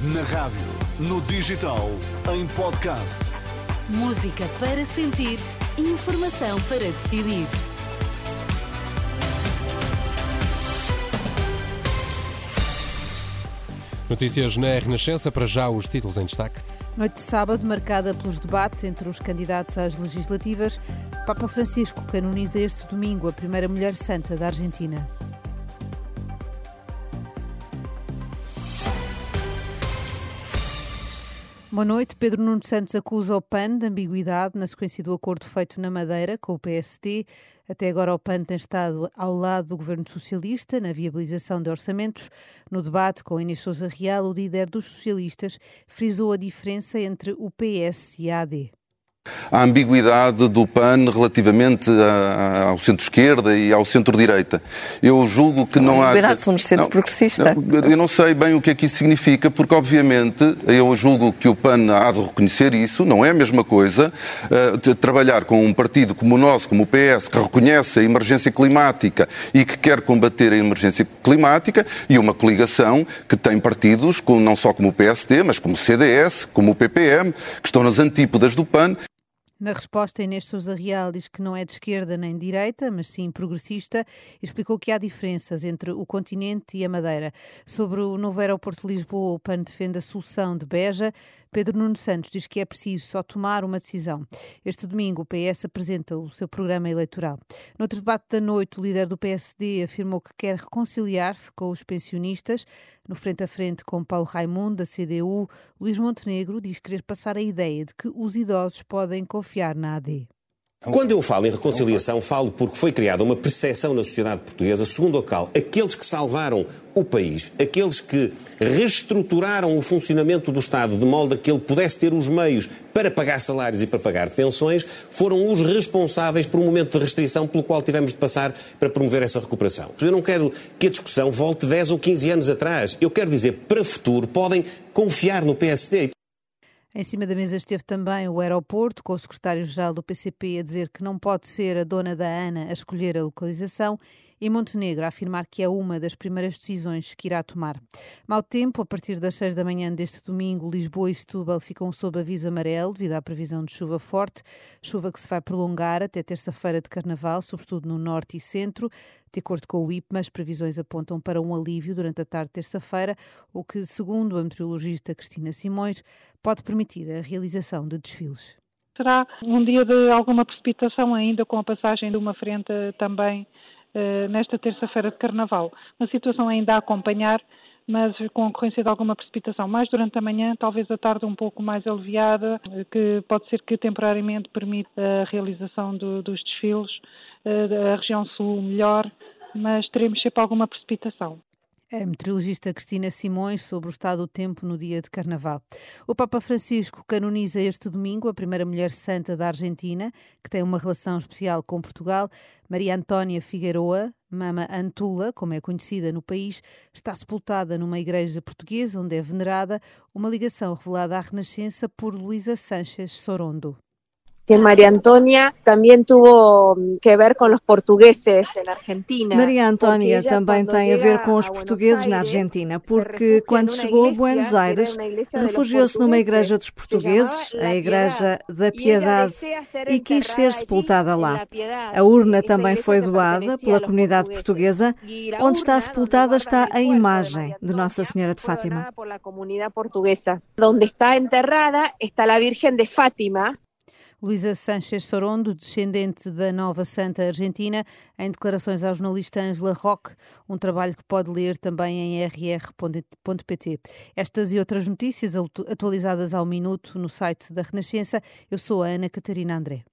Na rádio, no digital, em podcast. Música para sentir, informação para decidir. Notícias na Renascença, para já os títulos em destaque. Noite de sábado, marcada pelos debates entre os candidatos às legislativas, Papa Francisco canoniza este domingo a primeira mulher santa da Argentina. Boa noite. Pedro Nuno Santos acusa o PAN de ambiguidade na sequência do acordo feito na Madeira com o PSD. Até agora, o PAN tem estado ao lado do governo socialista na viabilização de orçamentos. No debate com Inês Souza Real, o líder dos socialistas frisou a diferença entre o PS e a AD a ambiguidade do PAN relativamente ao centro-esquerda e ao centro-direita. Eu julgo que não, há... Ambiguidade, somos centro-progressista. Eu não sei bem o que é que isso significa, porque obviamente eu julgo que o PAN há de reconhecer isso, não é a mesma coisa uh, trabalhar com um partido como o nosso, como o PS, que reconhece a emergência climática e que quer combater a emergência climática, e uma coligação que tem partidos, com, não só como o PSD, mas como o CDS, como o PPM, que estão nas antípodas do PAN na resposta, Inês Souza Real diz que não é de esquerda nem de direita, mas sim progressista, e explicou que há diferenças entre o continente e a Madeira. Sobre o novo aeroporto de Lisboa, o PAN defende a solução de Beja. Pedro Nuno Santos diz que é preciso só tomar uma decisão. Este domingo, o PS apresenta o seu programa eleitoral. No outro debate da noite, o líder do PSD afirmou que quer reconciliar-se com os pensionistas. No frente a frente com Paulo Raimundo, da CDU, Luís Montenegro diz querer passar a ideia de que os idosos podem confiar confiar na AD. Quando eu falo em reconciliação, falo porque foi criada uma percepção na sociedade portuguesa, segundo a qual aqueles que salvaram o país, aqueles que reestruturaram o funcionamento do Estado de modo a que ele pudesse ter os meios para pagar salários e para pagar pensões, foram os responsáveis por um momento de restrição pelo qual tivemos de passar para promover essa recuperação. Eu não quero que a discussão volte 10 ou 15 anos atrás. Eu quero dizer, para o futuro, podem confiar no PSD. Em cima da mesa esteve também o aeroporto, com o secretário-geral do PCP a dizer que não pode ser a dona da ANA a escolher a localização e Montenegro a afirmar que é uma das primeiras decisões que irá tomar. Mau tempo, a partir das 6 da manhã deste domingo, Lisboa e Setúbal ficam sob aviso amarelo devido à previsão de chuva forte, chuva que se vai prolongar até terça-feira de carnaval, sobretudo no norte e centro. De acordo com o IPMA, as previsões apontam para um alívio durante a tarde de terça-feira, o que, segundo a meteorologista Cristina Simões, pode permitir a realização de desfiles será um dia de alguma precipitação ainda, com a passagem de uma frente também nesta terça-feira de Carnaval. Uma situação ainda a acompanhar, mas com a ocorrência de alguma precipitação mais durante a manhã, talvez a tarde um pouco mais aliviada, eh, que pode ser que temporariamente permita a realização do, dos desfiles, eh, a região sul melhor, mas teremos sempre alguma precipitação. A meteorologista Cristina Simões sobre o estado do tempo no dia de Carnaval. O Papa Francisco canoniza este domingo a primeira mulher santa da Argentina, que tem uma relação especial com Portugal. Maria Antónia Figueroa, Mama Antula, como é conhecida no país, está sepultada numa igreja portuguesa onde é venerada, uma ligação revelada à Renascença por Luísa Sánchez Sorondo que María Antonia también tuvo mm, que ver con los portugueses en Argentina. Maria Antónia também tem a ver com os portugueses na Argentina, porque quando chegou a Buenos Aires, refugiou-se numa igreja dos portugueses, a Igreja da Piedade, e quis ser sepultada lá. A urna também foi doada pela comunidade portuguesa, onde está sepultada está a imagem de Nossa Senhora de Fátima. Onde está enterrada está a Virgem de Fátima, Luísa Sanchez Sorondo, descendente da nova santa argentina, em declarações à jornalista Angela Roque, um trabalho que pode ler também em rr.pt. Estas e outras notícias atualizadas ao minuto no site da Renascença. Eu sou a Ana Catarina André.